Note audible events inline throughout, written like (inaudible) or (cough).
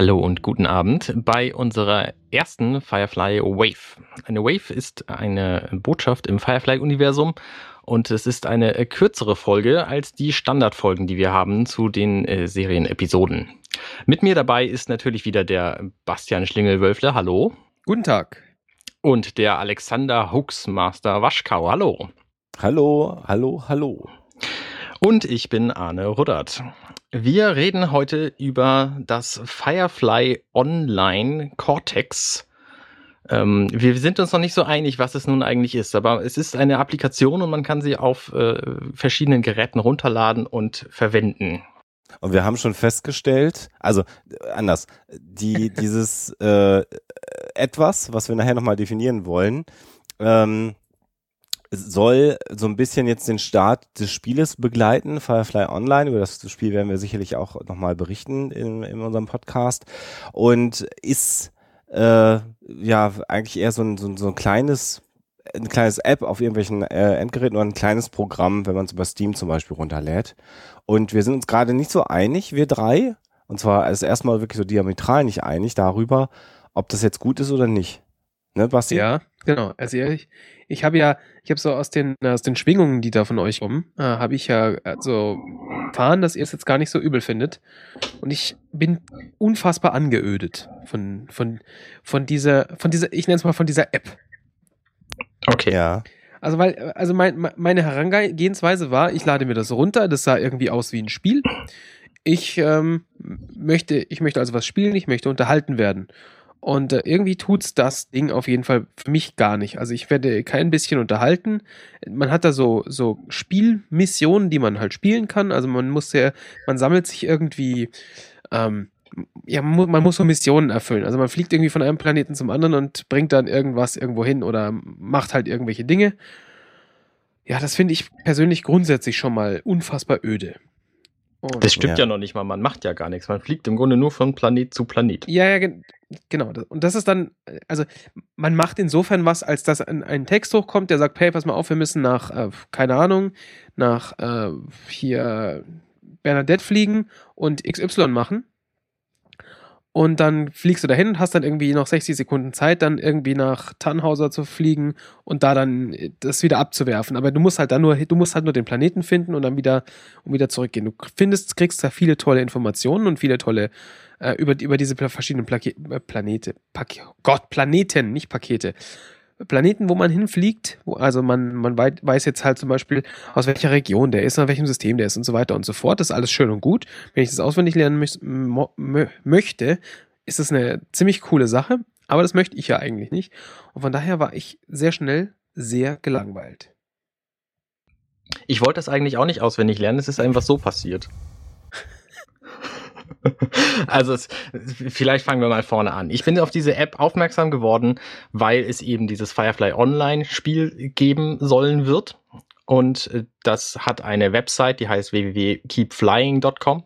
Hallo und guten Abend bei unserer ersten Firefly Wave. Eine Wave ist eine Botschaft im Firefly-Universum und es ist eine kürzere Folge als die Standardfolgen, die wir haben zu den äh, Serienepisoden. Mit mir dabei ist natürlich wieder der Bastian Schlingel-Wölfle. Hallo. Guten Tag. Und der Alexander Huxmaster Waschkau. Hallo. Hallo, hallo, hallo. Und ich bin Arne Ruddert. Wir reden heute über das Firefly Online Cortex. Ähm, wir sind uns noch nicht so einig, was es nun eigentlich ist, aber es ist eine Applikation und man kann sie auf äh, verschiedenen Geräten runterladen und verwenden. Und wir haben schon festgestellt, also äh, anders, die, dieses äh, etwas, was wir nachher nochmal definieren wollen, ähm, soll so ein bisschen jetzt den Start des Spieles begleiten, Firefly Online. Über das Spiel werden wir sicherlich auch nochmal berichten in, in unserem Podcast. Und ist äh, ja eigentlich eher so ein, so ein, so ein kleines ein kleines App auf irgendwelchen äh, Endgeräten oder ein kleines Programm, wenn man es über Steam zum Beispiel runterlädt. Und wir sind uns gerade nicht so einig, wir drei. Und zwar ist erstmal wirklich so diametral nicht einig darüber, ob das jetzt gut ist oder nicht. Ne, Basti? Ja, genau. Also ich, ich habe ja, ich habe so aus den, aus den Schwingungen, die da von euch kommen, äh, habe ich ja so erfahren, dass ihr es jetzt gar nicht so übel findet. Und ich bin unfassbar angeödet von, von, von dieser, von dieser, ich nenne es mal von dieser App. Okay. Ja. Also, weil, also mein, meine Herangehensweise war, ich lade mir das runter, das sah irgendwie aus wie ein Spiel. Ich ähm, möchte, ich möchte also was spielen, ich möchte unterhalten werden. Und äh, irgendwie tut's das Ding auf jeden Fall für mich gar nicht. Also ich werde kein bisschen unterhalten. Man hat da so, so Spielmissionen, die man halt spielen kann. Also man muss ja, man sammelt sich irgendwie, ähm, ja, man muss, man muss so Missionen erfüllen. Also man fliegt irgendwie von einem Planeten zum anderen und bringt dann irgendwas irgendwo hin oder macht halt irgendwelche Dinge. Ja, das finde ich persönlich grundsätzlich schon mal unfassbar öde. Und das stimmt ja. ja. noch nicht mal, man macht ja gar nichts. Man fliegt im Grunde nur von Planet zu Planet. Ja, ja, genau. Und das ist dann, also man macht insofern was, als dass ein, ein Text hochkommt, der sagt, hey, pass mal auf, wir müssen nach, äh, keine Ahnung, nach äh, hier Bernadette fliegen und XY machen. Und dann fliegst du dahin und hast dann irgendwie noch 60 Sekunden Zeit, dann irgendwie nach Tannhauser zu fliegen und da dann das wieder abzuwerfen. Aber du musst halt dann nur, du musst halt nur den Planeten finden und dann wieder, und wieder zurückgehen. Du findest, kriegst da viele tolle Informationen und viele tolle, äh, über, über diese verschiedenen Plake äh, Planete, Pak Gott, Planeten, nicht Pakete. Planeten, wo man hinfliegt, wo, also man, man weiß jetzt halt zum Beispiel, aus welcher Region der ist, aus welchem System der ist und so weiter und so fort. Das ist alles schön und gut. Wenn ich das auswendig lernen möchte, ist das eine ziemlich coole Sache, aber das möchte ich ja eigentlich nicht. Und von daher war ich sehr schnell sehr gelangweilt. Ich wollte das eigentlich auch nicht auswendig lernen, es ist einfach so passiert. Also es, vielleicht fangen wir mal vorne an. Ich bin auf diese App aufmerksam geworden, weil es eben dieses Firefly Online Spiel geben sollen wird. Und äh, das hat eine Website, die heißt www.keepflying.com.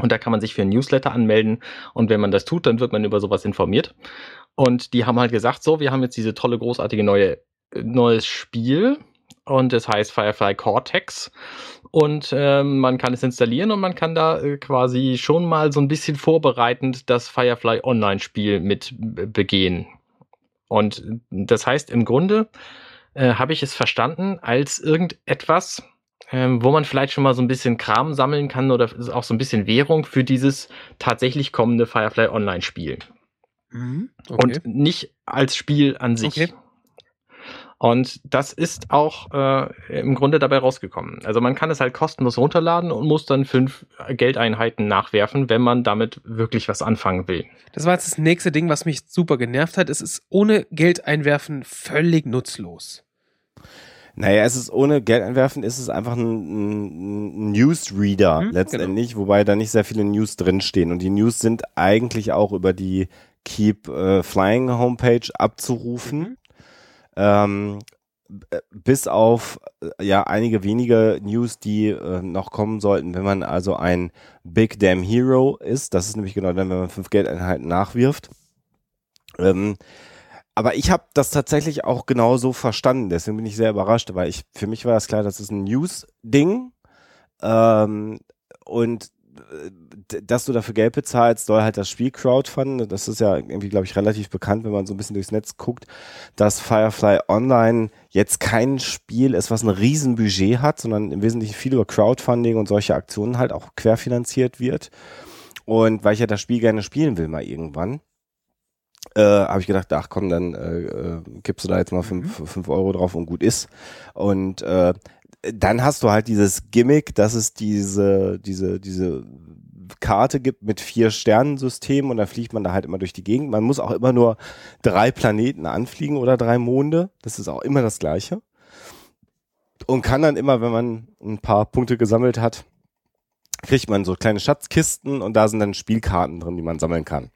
Und da kann man sich für ein Newsletter anmelden. Und wenn man das tut, dann wird man über sowas informiert. Und die haben halt gesagt, so, wir haben jetzt diese tolle, großartige neue, äh, neues Spiel und es heißt Firefly Cortex und ähm, man kann es installieren und man kann da äh, quasi schon mal so ein bisschen vorbereitend das Firefly Online-Spiel mit begehen. Und das heißt, im Grunde äh, habe ich es verstanden als irgendetwas, ähm, wo man vielleicht schon mal so ein bisschen Kram sammeln kann oder auch so ein bisschen Währung für dieses tatsächlich kommende Firefly Online-Spiel. Mhm, okay. Und nicht als Spiel an sich. Okay. Und das ist auch äh, im Grunde dabei rausgekommen. Also man kann es halt kostenlos runterladen und muss dann fünf Geldeinheiten nachwerfen, wenn man damit wirklich was anfangen will. Das war jetzt das nächste Ding, was mich super genervt hat. Es ist ohne Geld einwerfen völlig nutzlos. Naja, es ist ohne Geld einwerfen, ist es einfach ein, ein Newsreader hm, letztendlich, genau. wobei da nicht sehr viele News drinstehen. Und die News sind eigentlich auch über die Keep äh, Flying Homepage abzurufen. Mhm. Ähm, bis auf äh, ja einige wenige News, die äh, noch kommen sollten, wenn man also ein Big Damn Hero ist. Das ist nämlich genau dann, wenn man fünf Geldeinheiten nachwirft. Ähm, aber ich habe das tatsächlich auch genau so verstanden. Deswegen bin ich sehr überrascht, weil ich für mich war das klar, das ist ein News-Ding. Ähm, und dass du dafür Geld bezahlst, soll halt das Spiel crowdfunden. Das ist ja irgendwie, glaube ich, relativ bekannt, wenn man so ein bisschen durchs Netz guckt, dass Firefly Online jetzt kein Spiel ist, was ein Riesenbudget hat, sondern im Wesentlichen viel über Crowdfunding und solche Aktionen halt auch querfinanziert wird. Und weil ich ja das Spiel gerne spielen will mal irgendwann, äh, habe ich gedacht, ach komm, dann äh, äh, gibst du da jetzt mal fünf, mhm. fünf Euro drauf und gut ist. Und äh, dann hast du halt dieses Gimmick, dass es diese, diese, diese Karte gibt mit vier Sternensystemen und dann fliegt man da halt immer durch die Gegend. Man muss auch immer nur drei Planeten anfliegen oder drei Monde. Das ist auch immer das Gleiche. Und kann dann immer, wenn man ein paar Punkte gesammelt hat, kriegt man so kleine Schatzkisten und da sind dann Spielkarten drin, die man sammeln kann.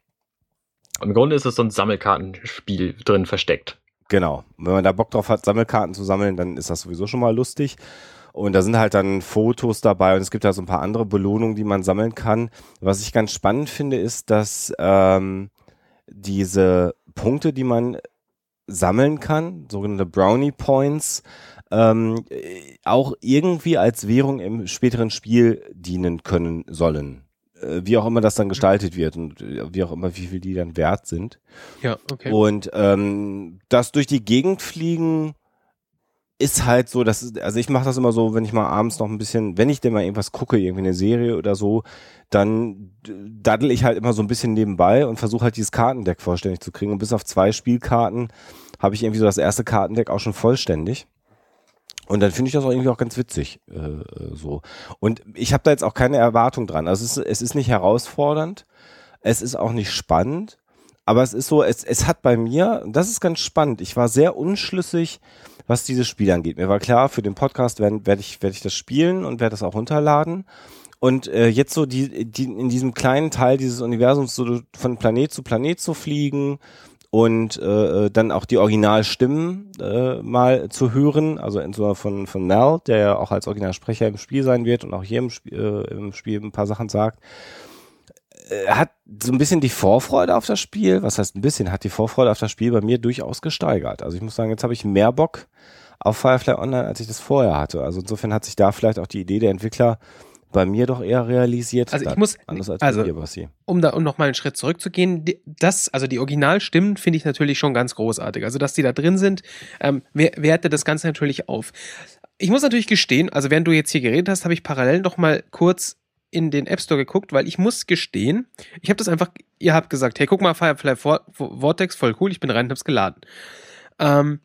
Im Grunde ist es so ein Sammelkartenspiel drin versteckt. Genau. Wenn man da Bock drauf hat, Sammelkarten zu sammeln, dann ist das sowieso schon mal lustig. Und da sind halt dann Fotos dabei und es gibt da so ein paar andere Belohnungen, die man sammeln kann. Was ich ganz spannend finde, ist, dass ähm, diese Punkte, die man sammeln kann, sogenannte Brownie Points, ähm, auch irgendwie als Währung im späteren Spiel dienen können sollen. Äh, wie auch immer das dann gestaltet wird und äh, wie auch immer, wie viel die dann wert sind. Ja, okay. Und ähm, das durch die Gegend fliegen ist halt so, dass, also ich mache das immer so, wenn ich mal abends noch ein bisschen, wenn ich denn mal irgendwas gucke, irgendwie eine Serie oder so, dann daddel ich halt immer so ein bisschen nebenbei und versuche halt dieses Kartendeck vollständig zu kriegen. Und bis auf zwei Spielkarten habe ich irgendwie so das erste Kartendeck auch schon vollständig. Und dann finde ich das auch irgendwie auch ganz witzig. Äh, so. Und ich habe da jetzt auch keine Erwartung dran. Also es ist, es ist nicht herausfordernd, es ist auch nicht spannend, aber es ist so, es, es hat bei mir, das ist ganz spannend, ich war sehr unschlüssig, was dieses Spiel angeht. Mir war klar, für den Podcast werde werd ich, werd ich das spielen und werde das auch runterladen. Und äh, jetzt so die, die in diesem kleinen Teil dieses Universums so von Planet zu Planet zu fliegen und äh, äh, dann auch die Originalstimmen äh, mal zu hören, also entweder von, von Mel, der ja auch als Originalsprecher im Spiel sein wird und auch hier im, Sp äh, im Spiel ein paar Sachen sagt, äh, hat so ein bisschen die Vorfreude auf das Spiel, was heißt ein bisschen, hat die Vorfreude auf das Spiel bei mir durchaus gesteigert. Also ich muss sagen, jetzt habe ich mehr Bock auf Firefly Online, als ich das vorher hatte. Also insofern hat sich da vielleicht auch die Idee der Entwickler bei mir doch eher realisiert. Also ich muss, anders als also, bei dir, Basti. um da um noch mal einen Schritt zurückzugehen, das, also die Originalstimmen finde ich natürlich schon ganz großartig. Also dass die da drin sind, ähm, werte das Ganze natürlich auf. Ich muss natürlich gestehen, also während du jetzt hier geredet hast, habe ich parallel noch mal kurz in den App Store geguckt, weil ich muss gestehen, ich habe das einfach, ihr habt gesagt, hey, guck mal, Firefly Vortex, voll cool, ich bin rein und hab's geladen. Ähm,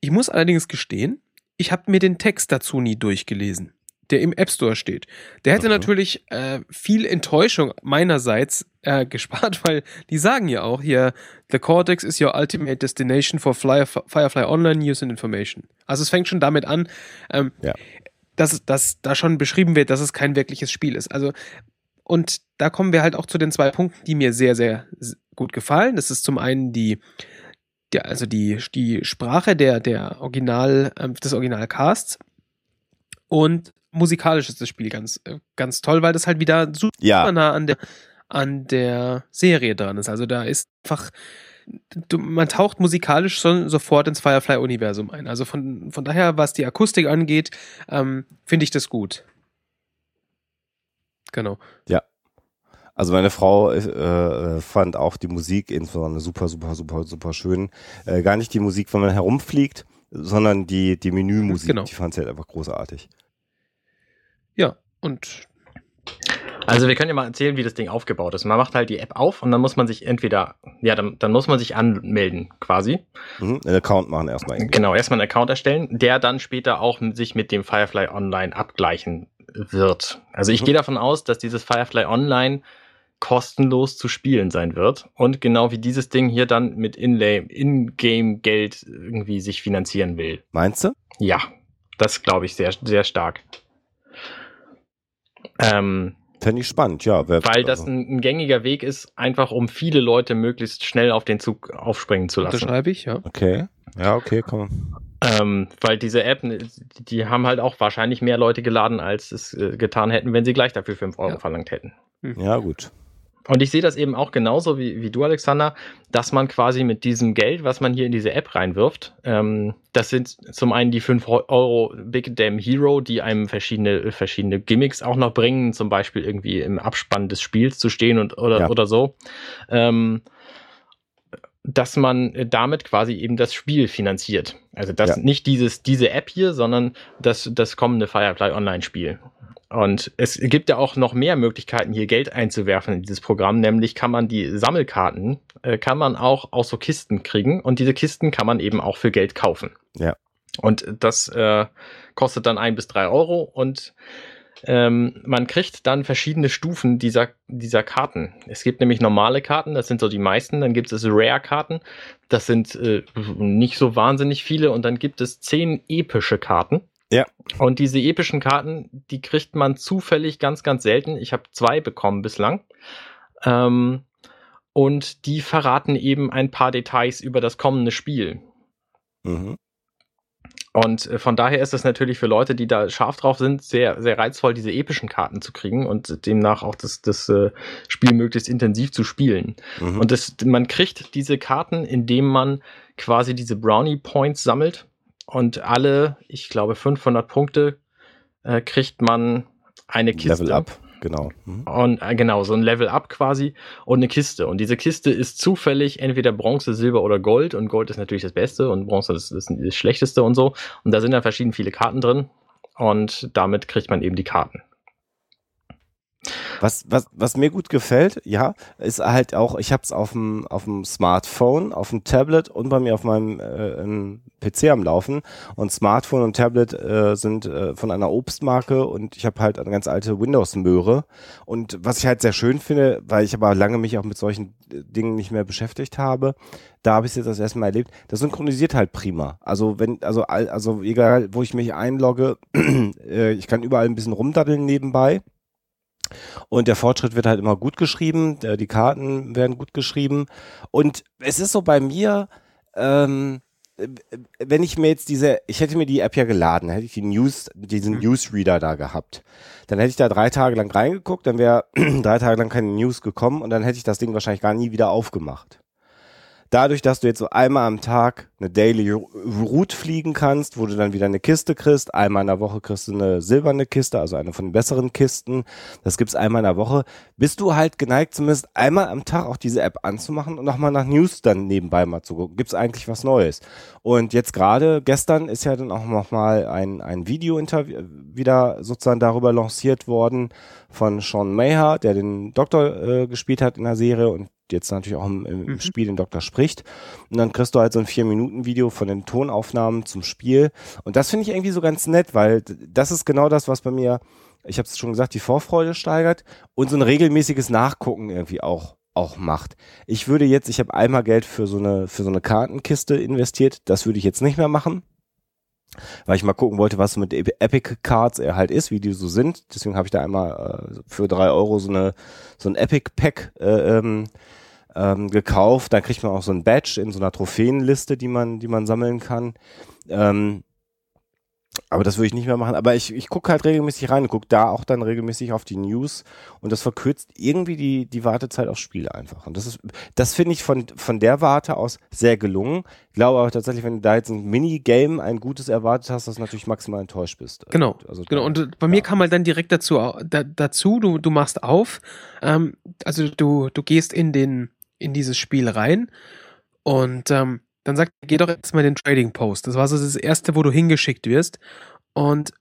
ich muss allerdings gestehen, ich habe mir den Text dazu nie durchgelesen der im App Store steht. Der hätte okay. natürlich äh, viel Enttäuschung meinerseits äh, (laughs) gespart, weil die sagen ja auch hier, The Cortex is your ultimate destination for Fly, Firefly Online News and Information. Also es fängt schon damit an, ähm, ja. dass, dass da schon beschrieben wird, dass es kein wirkliches Spiel ist. Also und da kommen wir halt auch zu den zwei Punkten, die mir sehr, sehr gut gefallen. Das ist zum einen die, die also die, die Sprache der, der Original, äh, des Originalcasts und musikalisch ist das Spiel ganz, äh, ganz toll, weil das halt wieder super ja. nah an der, an der Serie dran ist. Also da ist einfach, du, man taucht musikalisch schon sofort ins Firefly-Universum ein. Also von, von daher, was die Akustik angeht, ähm, finde ich das gut. Genau. Ja. Also meine Frau äh, fand auch die Musik insbesondere super, super, super, super schön. Äh, gar nicht die Musik, wenn man herumfliegt, sondern die, die Menümusik. Genau. Die fand sie halt einfach großartig. Ja, und. Also wir können ja mal erzählen, wie das Ding aufgebaut ist. Man macht halt die App auf und dann muss man sich entweder, ja, dann, dann muss man sich anmelden quasi. Mhm, einen Account machen erstmal. Irgendwie. Genau, erstmal einen Account erstellen, der dann später auch sich mit dem Firefly Online abgleichen wird. Also ich mhm. gehe davon aus, dass dieses Firefly Online kostenlos zu spielen sein wird und genau wie dieses Ding hier dann mit In-Game-Geld irgendwie sich finanzieren will. Meinst du? Ja, das glaube ich sehr, sehr stark. Ähm, Fände ich spannend, ja. Wer, weil das also ein, ein, gängiger Weg ist, einfach um viele Leute möglichst schnell auf den Zug aufspringen zu lassen. Das schreibe ich, ja. Okay. Ja, okay, komm. Ähm, weil diese App, die haben halt auch wahrscheinlich mehr Leute geladen, als es äh, getan hätten, wenn sie gleich dafür 5 Euro ja. verlangt hätten. Hm. Ja, gut. Und ich sehe das eben auch genauso wie, wie du, Alexander, dass man quasi mit diesem Geld, was man hier in diese App reinwirft, ähm, das sind zum einen die 5 Euro Big Damn Hero, die einem verschiedene, verschiedene Gimmicks auch noch bringen, zum Beispiel irgendwie im Abspann des Spiels zu stehen und oder, ja. oder so. Ähm, dass man damit quasi eben das Spiel finanziert. Also das ja. nicht dieses, diese App hier, sondern das, das kommende Firefly Online-Spiel. Und es gibt ja auch noch mehr Möglichkeiten, hier Geld einzuwerfen in dieses Programm. Nämlich kann man die Sammelkarten, äh, kann man auch aus so Kisten kriegen. Und diese Kisten kann man eben auch für Geld kaufen. Ja. Und das äh, kostet dann ein bis drei Euro. Und ähm, man kriegt dann verschiedene Stufen dieser, dieser Karten. Es gibt nämlich normale Karten, das sind so die meisten. Dann gibt es Rare-Karten, das sind äh, nicht so wahnsinnig viele. Und dann gibt es zehn epische Karten. Ja. Und diese epischen Karten, die kriegt man zufällig ganz, ganz selten. Ich habe zwei bekommen bislang. Ähm, und die verraten eben ein paar Details über das kommende Spiel. Mhm. Und äh, von daher ist es natürlich für Leute, die da scharf drauf sind, sehr, sehr reizvoll, diese epischen Karten zu kriegen und demnach auch das, das äh, Spiel möglichst intensiv zu spielen. Mhm. Und das, man kriegt diese Karten, indem man quasi diese Brownie Points sammelt und alle, ich glaube, 500 Punkte äh, kriegt man eine Kiste. Level up, genau. Mhm. Und äh, genau, so ein Level up quasi und eine Kiste. Und diese Kiste ist zufällig entweder Bronze, Silber oder Gold. Und Gold ist natürlich das Beste und Bronze ist, ist das Schlechteste und so. Und da sind dann verschieden viele Karten drin. Und damit kriegt man eben die Karten. Was, was, was mir gut gefällt, ja, ist halt auch, ich habe es auf dem auf dem Smartphone, auf dem Tablet und bei mir auf meinem äh, PC am Laufen. Und Smartphone und Tablet äh, sind äh, von einer Obstmarke und ich habe halt eine ganz alte Windows-Möhre. Und was ich halt sehr schön finde, weil ich aber lange mich auch mit solchen äh, Dingen nicht mehr beschäftigt habe, da habe ich es jetzt das erste Mal erlebt. Das synchronisiert halt prima. Also wenn, also also egal, wo ich mich einlogge, (clears throat) äh, ich kann überall ein bisschen rumdaddeln nebenbei. Und der Fortschritt wird halt immer gut geschrieben, die Karten werden gut geschrieben. Und es ist so bei mir, ähm, wenn ich mir jetzt diese, ich hätte mir die App ja geladen, hätte ich die News, diesen mhm. Newsreader da gehabt. Dann hätte ich da drei Tage lang reingeguckt, dann wäre (clears throat) drei Tage lang keine News gekommen und dann hätte ich das Ding wahrscheinlich gar nie wieder aufgemacht dadurch, dass du jetzt so einmal am Tag eine Daily Route fliegen kannst, wo du dann wieder eine Kiste kriegst, einmal in der Woche kriegst du eine silberne Kiste, also eine von den besseren Kisten, das gibt's einmal in der Woche, bist du halt geneigt, zumindest einmal am Tag auch diese App anzumachen und nochmal nach News dann nebenbei mal zu gucken. Gibt's eigentlich was Neues? Und jetzt gerade, gestern ist ja dann auch nochmal ein, ein Video-Interview wieder sozusagen darüber lanciert worden von Sean Mayer, der den Doktor äh, gespielt hat in der Serie und jetzt natürlich auch im, im mhm. Spiel den Doktor spricht. Und dann kriegst du halt so ein Vier-Minuten-Video von den Tonaufnahmen zum Spiel. Und das finde ich irgendwie so ganz nett, weil das ist genau das, was bei mir, ich habe es schon gesagt, die Vorfreude steigert und so ein regelmäßiges Nachgucken irgendwie auch auch macht. Ich würde jetzt, ich habe einmal Geld für so eine für so eine Kartenkiste investiert, das würde ich jetzt nicht mehr machen weil ich mal gucken wollte, was mit Epic Cards er halt ist, wie die so sind. Deswegen habe ich da einmal äh, für drei Euro so eine so ein Epic Pack äh, ähm, ähm, gekauft. Dann kriegt man auch so ein Badge in so einer Trophäenliste, die man, die man sammeln kann. Ähm, aber das würde ich nicht mehr machen. Aber ich, ich gucke halt regelmäßig rein gucke da auch dann regelmäßig auf die News und das verkürzt irgendwie die, die Wartezeit aufs Spiel einfach. Und das ist, das finde ich von, von der Warte aus sehr gelungen. Ich glaube aber tatsächlich, wenn du da jetzt ein Minigame, ein gutes erwartet hast, dass du natürlich maximal enttäuscht bist. Genau. Also, genau. Und bei ja. mir kam halt dann direkt dazu, da, dazu du, du machst auf, ähm, also du, du gehst in den, in dieses Spiel rein und ähm, dann sagt er, geh doch jetzt mal in den Trading Post. Das war so das erste, wo du hingeschickt wirst. Und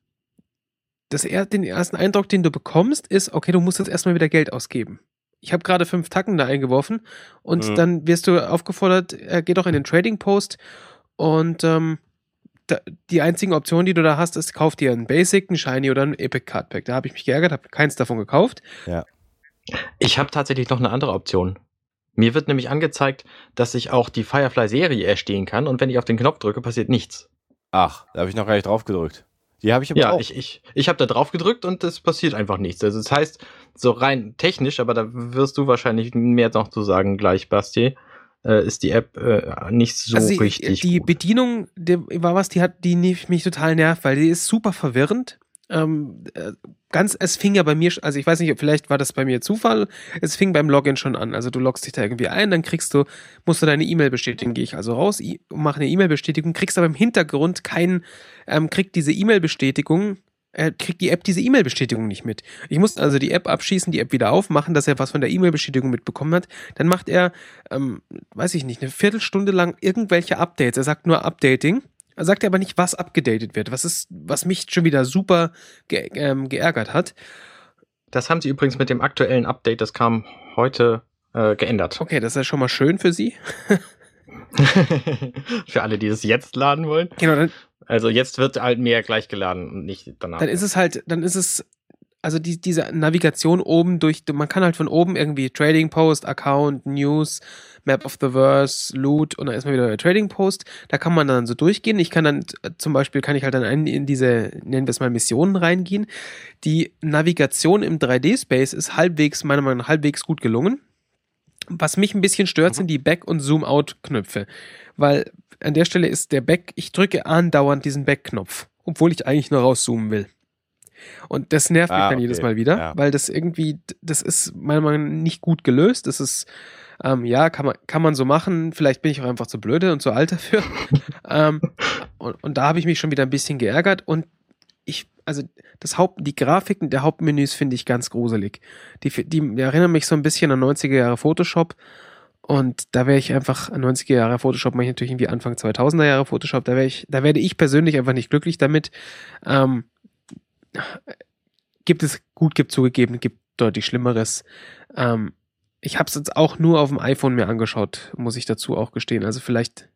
das, den ersten Eindruck, den du bekommst, ist, okay, du musst jetzt erstmal wieder Geld ausgeben. Ich habe gerade fünf Tacken da eingeworfen und mhm. dann wirst du aufgefordert, äh, geh doch in den Trading Post und ähm, da, die einzigen Optionen, die du da hast, ist, kauf dir einen Basic, einen Shiny oder einen Epic Card Pack. Da habe ich mich geärgert, habe keins davon gekauft. Ja. Ich habe tatsächlich noch eine andere Option. Mir wird nämlich angezeigt, dass ich auch die Firefly-Serie erstehen kann und wenn ich auf den Knopf drücke, passiert nichts. Ach, da habe ich noch gar nicht drauf gedrückt. Die habe ich aber ja, auch. ich, ich, ich habe da drauf gedrückt und es passiert einfach nichts. Also das heißt, so rein technisch, aber da wirst du wahrscheinlich mehr noch zu sagen gleich, Basti, äh, ist die App äh, nicht so also die, richtig. Die gut. Bedienung die war was, die hat, die mich total nervt, weil die ist super verwirrend. Ähm, äh, ganz, es fing ja bei mir, also ich weiß nicht, vielleicht war das bei mir Zufall, es fing beim Login schon an. Also du loggst dich da irgendwie ein, dann kriegst du, musst du deine E-Mail bestätigen, gehe ich also raus, mache eine E-Mail-Bestätigung, kriegst aber im Hintergrund keinen, ähm, kriegt diese E-Mail-Bestätigung, äh, kriegt die App diese E-Mail-Bestätigung nicht mit. Ich musste also die App abschießen, die App wieder aufmachen, dass er was von der E-Mail-Bestätigung mitbekommen hat. Dann macht er, ähm, weiß ich nicht, eine Viertelstunde lang irgendwelche Updates. Er sagt nur Updating sagt er aber nicht, was abgedatet wird, was ist, was mich schon wieder super ge ähm, geärgert hat. Das haben sie übrigens mit dem aktuellen Update, das kam heute äh, geändert. Okay, das ist ja schon mal schön für sie. (laughs) für alle, die es jetzt laden wollen. Genau, dann, also jetzt wird halt mehr gleich geladen und nicht danach. Dann ist es halt, dann ist es also die, diese Navigation oben durch, man kann halt von oben irgendwie Trading Post, Account, News, Map of the Verse, Loot und dann erstmal wieder der Trading Post. Da kann man dann so durchgehen. Ich kann dann zum Beispiel, kann ich halt dann in diese, nennen wir es mal Missionen reingehen. Die Navigation im 3D-Space ist halbwegs, meiner Meinung nach, halbwegs gut gelungen. Was mich ein bisschen stört, sind die Back- und Zoom-Out-Knöpfe. Weil an der Stelle ist der Back, ich drücke andauernd diesen Back-Knopf, obwohl ich eigentlich nur rauszoomen will. Und das nervt mich ah, dann okay. jedes Mal wieder, ja. weil das irgendwie, das ist meiner Meinung nach nicht gut gelöst. Das ist, ähm, ja, kann man, kann man so machen. Vielleicht bin ich auch einfach zu blöde und zu alt dafür. (laughs) ähm, und, und da habe ich mich schon wieder ein bisschen geärgert und ich, also das Haupt, die Grafiken der Hauptmenüs finde ich ganz gruselig. Die, die, die erinnern mich so ein bisschen an 90er Jahre Photoshop. Und da wäre ich einfach, 90er Jahre Photoshop mache ich natürlich irgendwie Anfang 2000er Jahre Photoshop, da wäre ich, da werde ich persönlich einfach nicht glücklich damit. Ähm, gibt es, gut, gibt zugegeben, gibt deutlich Schlimmeres. Ähm, ich habe es jetzt auch nur auf dem iPhone mir angeschaut, muss ich dazu auch gestehen. Also vielleicht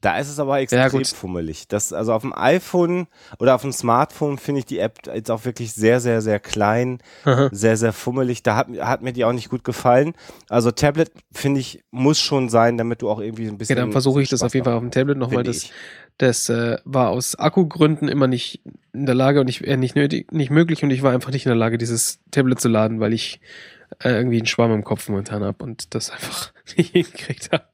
da ist es aber extrem ja, fummelig. Das, also auf dem iPhone oder auf dem Smartphone finde ich die App jetzt auch wirklich sehr, sehr, sehr klein, Aha. sehr, sehr fummelig. Da hat, hat mir die auch nicht gut gefallen. Also Tablet finde ich muss schon sein, damit du auch irgendwie ein bisschen. Ja, dann versuche ich das auf jeden Fall auf dem Tablet nochmal. Das, das äh, war aus Akkugründen immer nicht in der Lage und ich, äh, nicht nötig, nicht möglich und ich war einfach nicht in der Lage, dieses Tablet zu laden, weil ich äh, irgendwie einen Schwamm im Kopf momentan habe und das einfach (laughs) nicht hingekriegt habe.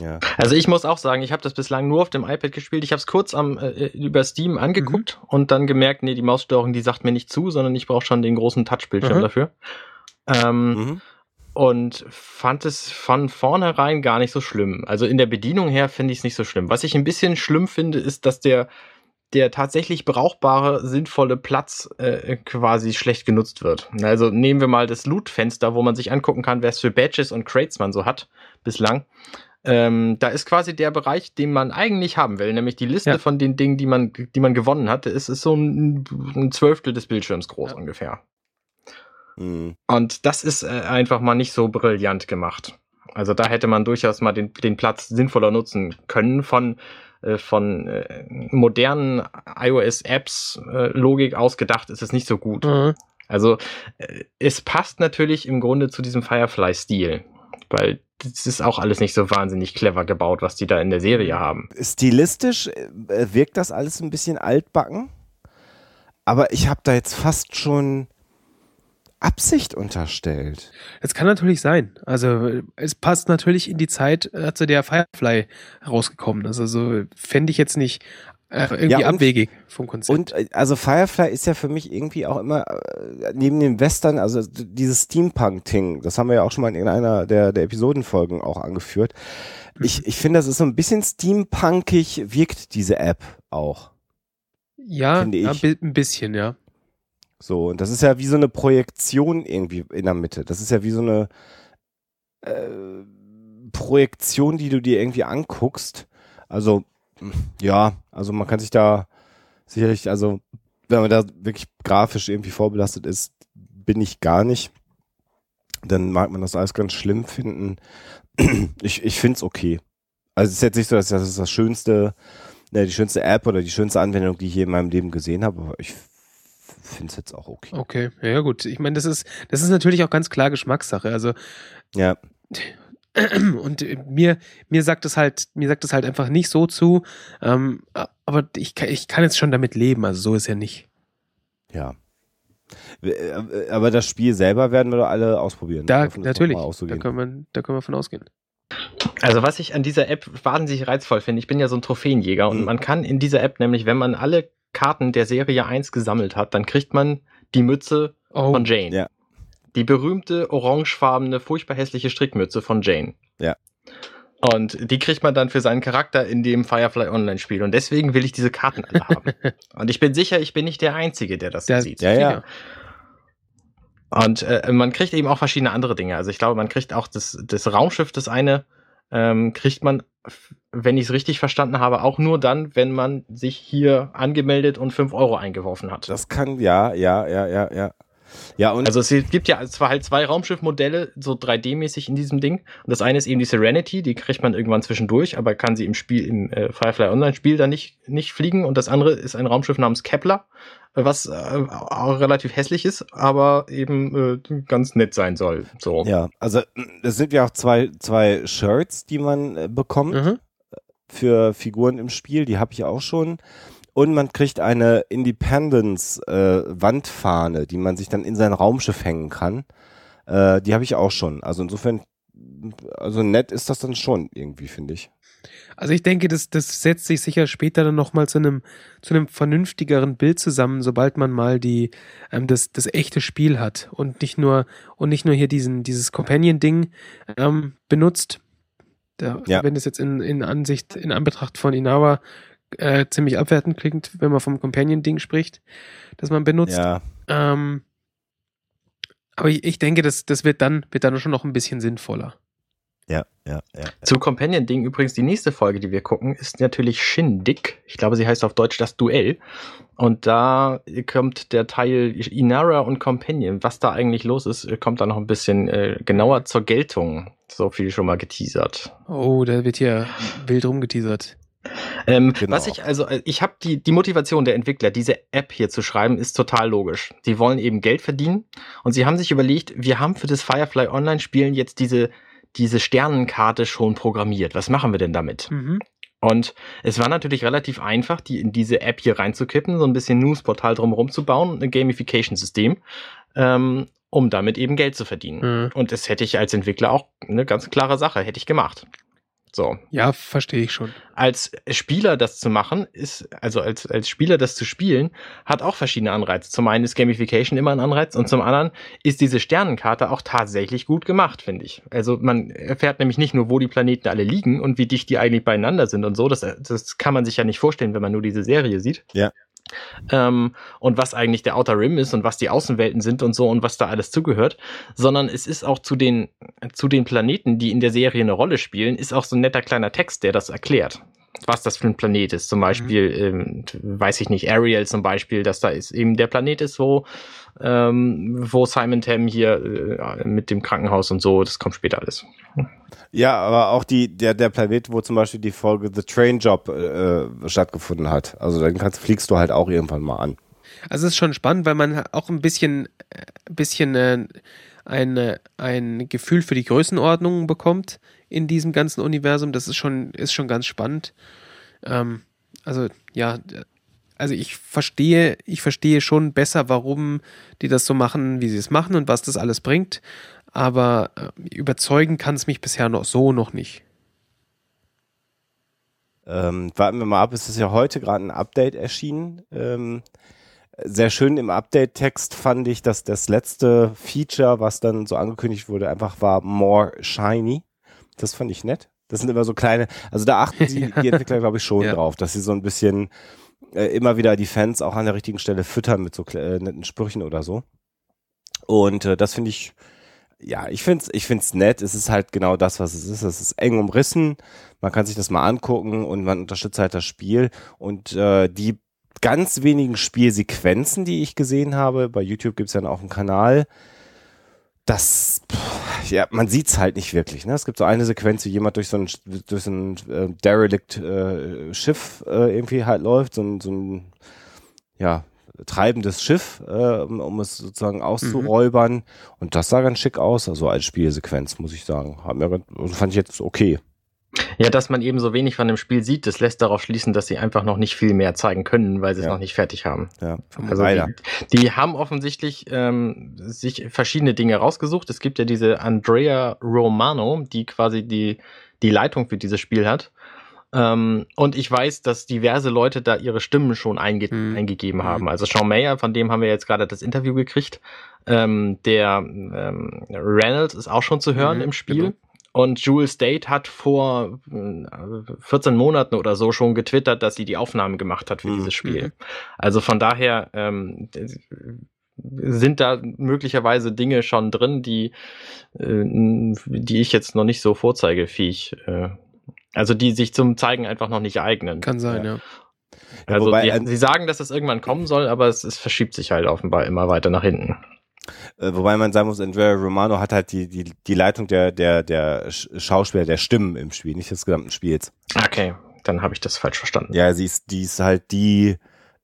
Ja. Also ich muss auch sagen, ich habe das bislang nur auf dem iPad gespielt. Ich habe es kurz am äh, über Steam angeguckt mhm. und dann gemerkt, nee, die Maussteuerung, die sagt mir nicht zu, sondern ich brauche schon den großen Touchbildschirm mhm. dafür. Ähm, mhm. Und fand es von vornherein gar nicht so schlimm. Also in der Bedienung her finde ich es nicht so schlimm. Was ich ein bisschen schlimm finde, ist, dass der der tatsächlich brauchbare, sinnvolle Platz äh, quasi schlecht genutzt wird. Also nehmen wir mal das Loot-Fenster, wo man sich angucken kann, wer es für Badges und Crates man so hat bislang. Ähm, da ist quasi der Bereich, den man eigentlich haben will, nämlich die Liste ja. von den Dingen, die man, die man gewonnen hat. Es ist so ein, ein Zwölftel des Bildschirms groß ja. ungefähr. Mhm. Und das ist äh, einfach mal nicht so brillant gemacht. Also da hätte man durchaus mal den, den Platz sinnvoller nutzen können von von äh, modernen iOS-Apps äh, Logik ausgedacht ist es nicht so gut. Mhm. Also äh, es passt natürlich im Grunde zu diesem Firefly-Stil, weil das ist auch alles nicht so wahnsinnig clever gebaut, was die da in der Serie haben. Stilistisch äh, wirkt das alles ein bisschen altbacken, aber ich habe da jetzt fast schon Absicht unterstellt. Das kann natürlich sein. Also es passt natürlich in die Zeit, zu der Firefly rausgekommen ist. Also fände ich jetzt nicht äh, irgendwie ja, und, abwegig vom Konzept. Und äh, also Firefly ist ja für mich irgendwie auch immer äh, neben dem Western, also dieses Steampunk-Ting, das haben wir ja auch schon mal in einer der, der Episodenfolgen auch angeführt. Ich, mhm. ich finde, das ist so ein bisschen steampunkig, wirkt diese App auch. Ja, ja ein bisschen, ja. So, und das ist ja wie so eine Projektion irgendwie in der Mitte. Das ist ja wie so eine äh, Projektion, die du dir irgendwie anguckst. Also ja, also man kann sich da sicherlich, also wenn man da wirklich grafisch irgendwie vorbelastet ist, bin ich gar nicht. Dann mag man das alles ganz schlimm finden. Ich, ich finde es okay. Also es ist jetzt nicht so, dass das das schönste, ne, die schönste App oder die schönste Anwendung, die ich je in meinem Leben gesehen habe, aber ich finde es jetzt auch okay. Okay, ja gut. Ich meine, das ist, das ist natürlich auch ganz klar Geschmackssache. Also ja. (clears throat) Und mir, mir sagt es halt, mir sagt es halt einfach nicht so zu. Ähm, aber ich, ich kann jetzt schon damit leben, also so ist ja nicht. Ja. Äh, aber das Spiel selber werden wir doch alle ausprobieren. Da, natürlich. Da können, wir, da können wir von ausgehen. Also was ich an dieser App wahnsinnig reizvoll finde, ich bin ja so ein Trophäenjäger und mhm. man kann in dieser App nämlich, wenn man alle Karten der Serie 1 gesammelt hat, dann kriegt man die Mütze Oh, von Jane. Ja. Die berühmte orangefarbene, furchtbar hässliche Strickmütze von Jane. Ja. Und die kriegt man dann für seinen Charakter in dem Firefly Online-Spiel. Und deswegen will ich diese Karten alle haben. (laughs) Und ich bin sicher, ich bin nicht der Einzige, der das Der- sieht. Ja, ja. Und äh, man kriegt eben auch verschiedene andere Dinge. Also ich glaube, man kriegt auch das, das Raumschiff, das eine, ähm, kriegt man, wenn ich es richtig verstanden habe, auch nur dann, wenn man sich hier angemeldet und 5 Euro eingeworfen hat. Das kann, ja, ja, ja, ja, ja. Ja, und Also es gibt ja zwar halt zwei Raumschiffmodelle, so 3D-mäßig in diesem Ding. Und das eine ist eben die Serenity, die kriegt man irgendwann zwischendurch, aber kann sie im Spiel, im äh, Firefly Online-Spiel dann nicht, nicht fliegen. Und das andere ist ein Raumschiff namens Kepler, äh, was äh, auch relativ hässlich ist, aber eben äh, ganz nett sein soll. So. ja, also es sind ja auch zwei, zwei Shirts, die man äh, bekommt Mhm. für Figuren im Spiel, die habe ich auch schon. Und man kriegt eine Independence-Wandfahne, die man sich dann in sein Raumschiff hängen kann. Äh, die habe ich auch schon. Also insofern, also nett ist das dann schon irgendwie, finde ich. Also ich denke, das, das setzt sich sicher später dann nochmal zu einem, zu einem vernünftigeren Bild zusammen, sobald man mal die, ähm, das, das echte Spiel hat und nicht nur, und nicht nur hier diesen, dieses Companion-Ding ähm, benutzt. Da, Ja. Wenn das jetzt in, in Ansicht, in Anbetracht von Inawa äh, ziemlich abwertend klingt, wenn man vom Companion-Ding spricht, das man benutzt. Ja, Ähm, aber ich, ich denke, das, das wird dann, wird dann schon noch ein bisschen sinnvoller. ja, ja, ja. Zu Companion-Ding übrigens, die nächste Folge, die wir gucken, ist natürlich Shindig. Ich glaube, sie heißt auf Deutsch das Duell. Und da kommt der Teil Inara und Companion. Was da eigentlich los ist, kommt da noch ein bisschen äh, genauer zur Geltung. So viel schon mal geteasert. Oh, da wird hier wild rumgeteasert. Ähm, Genau. Was ich also, äh, ich habe die, die Motivation der Entwickler, diese App hier zu schreiben, ist total logisch. Die wollen eben Geld verdienen und sie haben sich überlegt, wir haben für das Firefly Online-Spielen jetzt diese, diese Sternenkarte schon programmiert. Was machen wir denn damit? Mhm. Und es war natürlich relativ einfach, die in diese App hier reinzukippen, so ein bisschen News-Portal drumherum zu bauen, ein Gamification-System, ähm, um damit eben Geld zu verdienen. Mhm. Und das hätte ich als Entwickler auch eine ganz klare Sache, hätte ich gemacht. So, Ja, verstehe ich schon. als Spieler das zu machen, ist, also als, als Spieler das zu spielen, hat auch verschiedene Anreize. Zum einen ist Gamification immer ein Anreiz und zum anderen ist diese Sternenkarte auch tatsächlich gut gemacht, finde ich. Also man erfährt nämlich nicht nur, wo die Planeten alle liegen und wie dicht die eigentlich beieinander sind und so. Das, das kann man sich ja nicht vorstellen, wenn man nur diese Serie sieht. Ja. Ähm, und was eigentlich der Outer Rim ist und was die Außenwelten sind und so und was da alles zugehört, sondern es ist auch zu den, zu den Planeten, die in der Serie eine Rolle spielen, ist auch so ein netter kleiner Text, der das erklärt was das für ein Planet ist. Zum Beispiel, ähm, weiß ich nicht, Ariel zum Beispiel, dass da ist eben der Planet ist, wo, ähm, wo Simon Tam hier äh, mit dem Krankenhaus und so, das kommt später alles. Ja, aber auch die, der, der Planet, wo zum Beispiel die Folge The Train Job äh, stattgefunden hat. Also dann kannst, fliegst du halt auch irgendwann mal an. Also es ist schon spannend, weil man auch ein bisschen, äh, ein bisschen äh, ein, äh, ein Gefühl für die Größenordnung bekommt in diesem ganzen Universum. Das ist schon, ist schon ganz spannend. Ähm, also ja, also ich verstehe, ich verstehe schon besser, warum die das so machen, wie sie es machen und was das alles bringt. Aber äh, überzeugen kann es mich bisher noch so noch nicht. Ähm, warten wir mal ab, es ist ja heute gerade ein Update erschienen. Ähm, sehr schön im Update-Text fand ich, dass das letzte Feature, was dann so angekündigt wurde, einfach war More Shiny. Das fand ich nett. Das sind immer so kleine, also da achten sie, (laughs) die Entwickler, glaube ich, schon Ja. drauf, dass sie so ein bisschen äh, immer wieder die Fans auch an der richtigen Stelle füttern mit so äh, netten Sprüchen oder so. Und äh, das finde ich, ja, ich finde es ich find's nett. Es ist halt genau das, was es ist. Es ist eng umrissen. Man kann sich das mal angucken und man unterstützt halt das Spiel. Und äh, die ganz wenigen Spielsequenzen, die ich gesehen habe, bei YouTube gibt es ja auch einen Kanal, das, pff, ja, man sieht's halt nicht wirklich. Ne? Es gibt so eine Sequenz, wie jemand durch so ein, durch so ein äh, derelict äh, Schiff äh, irgendwie halt läuft, so ein, so ein ja, treibendes Schiff, äh, um, es sozusagen auszuräubern. Und das sah ganz schick aus, also als Spielsequenz, muss ich sagen. Hat mir, ganz- also fand ich jetzt okay. Ja, dass man eben so wenig von dem Spiel sieht, das lässt darauf schließen, dass sie einfach noch nicht viel mehr zeigen können, weil sie es Ja. noch nicht fertig haben. Ja, Also die, die haben offensichtlich ähm, sich verschiedene Dinge rausgesucht. Es gibt ja diese Andrea Romano, die quasi die, die Leitung für dieses Spiel hat. Ähm, und ich weiß, dass diverse Leute da ihre Stimmen schon einge Hm. eingegeben haben. Also Sean Mayer, von dem haben wir jetzt gerade das Interview gekriegt. Ähm, der ähm, Reynolds ist auch schon zu hören Mhm, im Spiel. genau. Und Jules Date hat vor äh, 14 Monaten oder so schon getwittert, dass sie die Aufnahmen gemacht hat für Mhm. dieses Spiel. Mhm. Also von daher ähm, sind da möglicherweise Dinge schon drin, die, äh, die ich jetzt noch nicht so vorzeigefähig, äh, also die sich zum Zeigen einfach noch nicht eignen. Kann sein, ja. Ja, Also wobei, die, äh, sie sagen, dass es irgendwann kommen soll, aber es, es verschiebt sich halt offenbar immer weiter nach hinten. Äh, wobei man sagen muss, Andrea Romano hat halt die, die, die Leitung der, der, der Sch- Schauspieler, der Stimmen im Spiel, nicht des gesamten Spiels. Okay, dann habe ich das falsch verstanden. Ja, sie ist, die ist halt die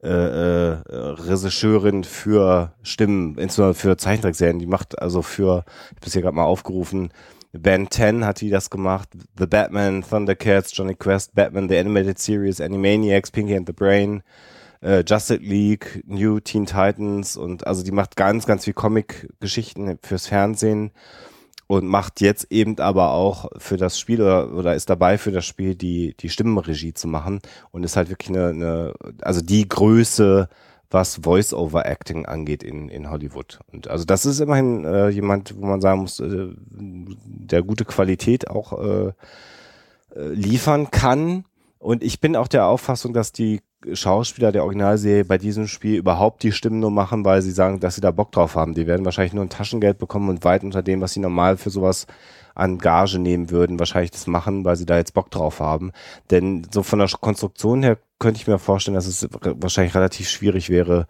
äh, äh, Regisseurin für Stimmen, insbesondere für Zeichentrickserien. Die macht also für, ich habe es hier gerade mal aufgerufen, Ben 10 hat die das gemacht, The Batman, Thundercats, Johnny Quest, Batman, The Animated Series, Animaniacs, Pinky and the Brain, äh, Justice League, New Teen Titans und also die macht ganz, ganz viel Comic-Geschichten fürs Fernsehen und macht jetzt eben aber auch für das Spiel oder, oder ist dabei für das Spiel die, die Stimmenregie zu machen und ist halt wirklich eine, eine also die Größe, was Voice-Over-Acting angeht in, in Hollywood. Und also das ist immerhin äh, jemand, wo man sagen muss, äh, der gute Qualität auch äh, äh, liefern kann. Und ich bin auch der Auffassung, dass die Schauspieler der Originalserie bei diesem Spiel überhaupt die Stimmen nur machen, weil sie sagen, dass sie da Bock drauf haben. Die werden wahrscheinlich nur ein Taschengeld bekommen und weit unter dem, was sie normal für sowas an Gage nehmen würden, wahrscheinlich das machen, weil sie da jetzt Bock drauf haben. Denn so von der Konstruktion her könnte ich mir vorstellen, dass es wahrscheinlich relativ schwierig wäre,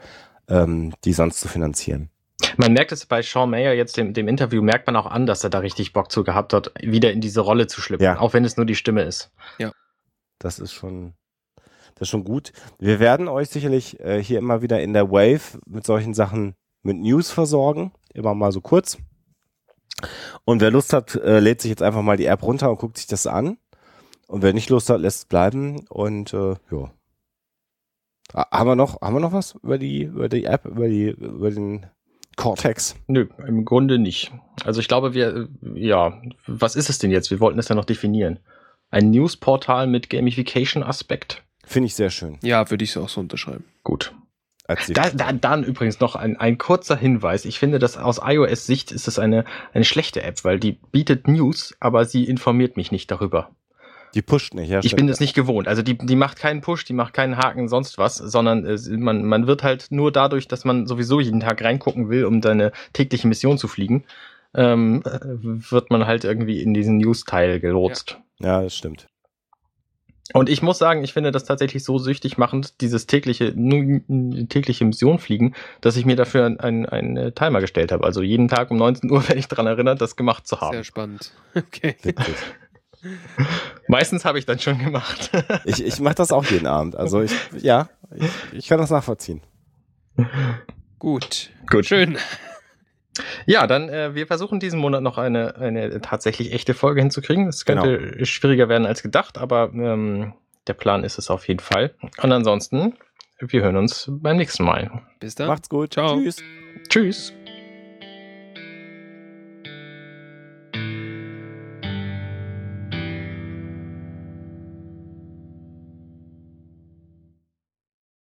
ähm, die sonst zu finanzieren. Man merkt es bei Sean Mayer jetzt dem, dem Interview, merkt man auch an, dass er da richtig Bock zu gehabt hat, wieder in diese Rolle zu schlüpfen, Ja. auch wenn es nur die Stimme ist. Das ist schon, das ist schon gut. Wir werden euch sicherlich äh, hier immer wieder in der Wave mit solchen Sachen mit News versorgen. Immer mal so kurz. Und wer Lust hat, äh, lädt sich jetzt einfach mal die App runter und guckt sich das an. Und wer nicht Lust hat, lässt es bleiben. Und äh, ja. Ha- Haben wir noch, haben wir noch was über die, über die App, über die, über den Cortex? Nö, im Grunde nicht. Also ich glaube, wir, äh, ja, was ist es denn jetzt? Wir wollten es ja noch definieren. Ein Newsportal mit Gamification-Aspekt? Finde ich sehr schön. Ja, würde ich auch so unterschreiben. Gut. Da, da, dann übrigens noch ein, ein kurzer Hinweis. Ich finde, dass aus iOS-Sicht ist es eine, eine schlechte App, weil die bietet News, aber sie informiert mich nicht darüber. die pusht nicht, ja. Ich bin es nicht gewohnt. Also die, die macht keinen Push, die macht keinen Haken, sonst was, sondern äh, man, man wird halt nur dadurch, dass man sowieso jeden Tag reingucken will, um seine tägliche Mission zu fliegen, ähm, äh, wird man halt irgendwie in diesen News-Teil gelotst. Ja, das stimmt. Und ich muss sagen, ich finde das tatsächlich so süchtig machend, dieses tägliche, tägliche Mission fliegen, dass ich mir dafür einen einen Timer gestellt habe. Also jeden Tag um 19 Uhr (laughs) werde ich daran erinnert, das gemacht zu haben. Sehr spannend. (laughs) Okay. Witzig. (laughs) Meistens habe ich dann schon gemacht. Ich, ich mache das auch jeden Abend. Also ich, ja, ich, ich kann das nachvollziehen. Gut. Gut. Schön. Ja, dann äh, wir versuchen diesen Monat noch eine, eine tatsächlich echte Folge hinzukriegen. Es könnte schwieriger werden als gedacht, aber ähm, der Plan ist es auf jeden Fall. Und ansonsten, wir hören uns beim nächsten Mal. Bis dann. Macht's gut. Ciao. Tschüss. Tschüss.